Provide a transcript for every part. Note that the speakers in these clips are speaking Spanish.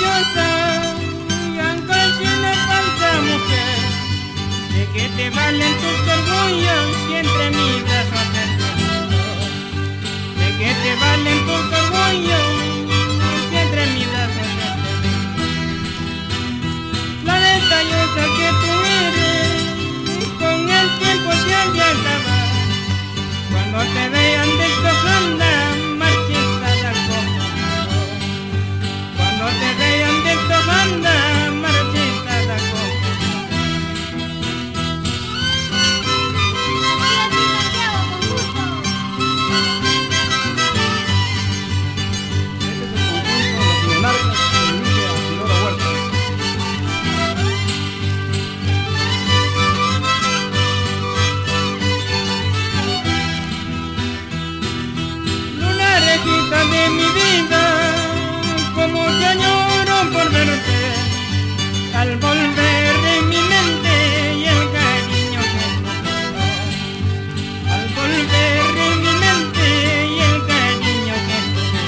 Pretenciosa, aunque tiene falsa mujer, de que te valen tus orgullos si entre mis brazos te. De que te valen al volver en mi mente y el cariño que das. Al volver en mi mente y el cariño que das.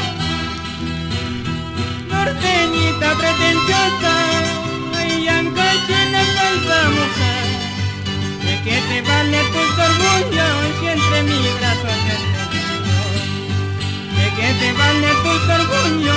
Norteñita pretenciosa, y tiene falsa mujer, de que te vale tus orgullos si entre mis brazos te. De que te vale tus orgullos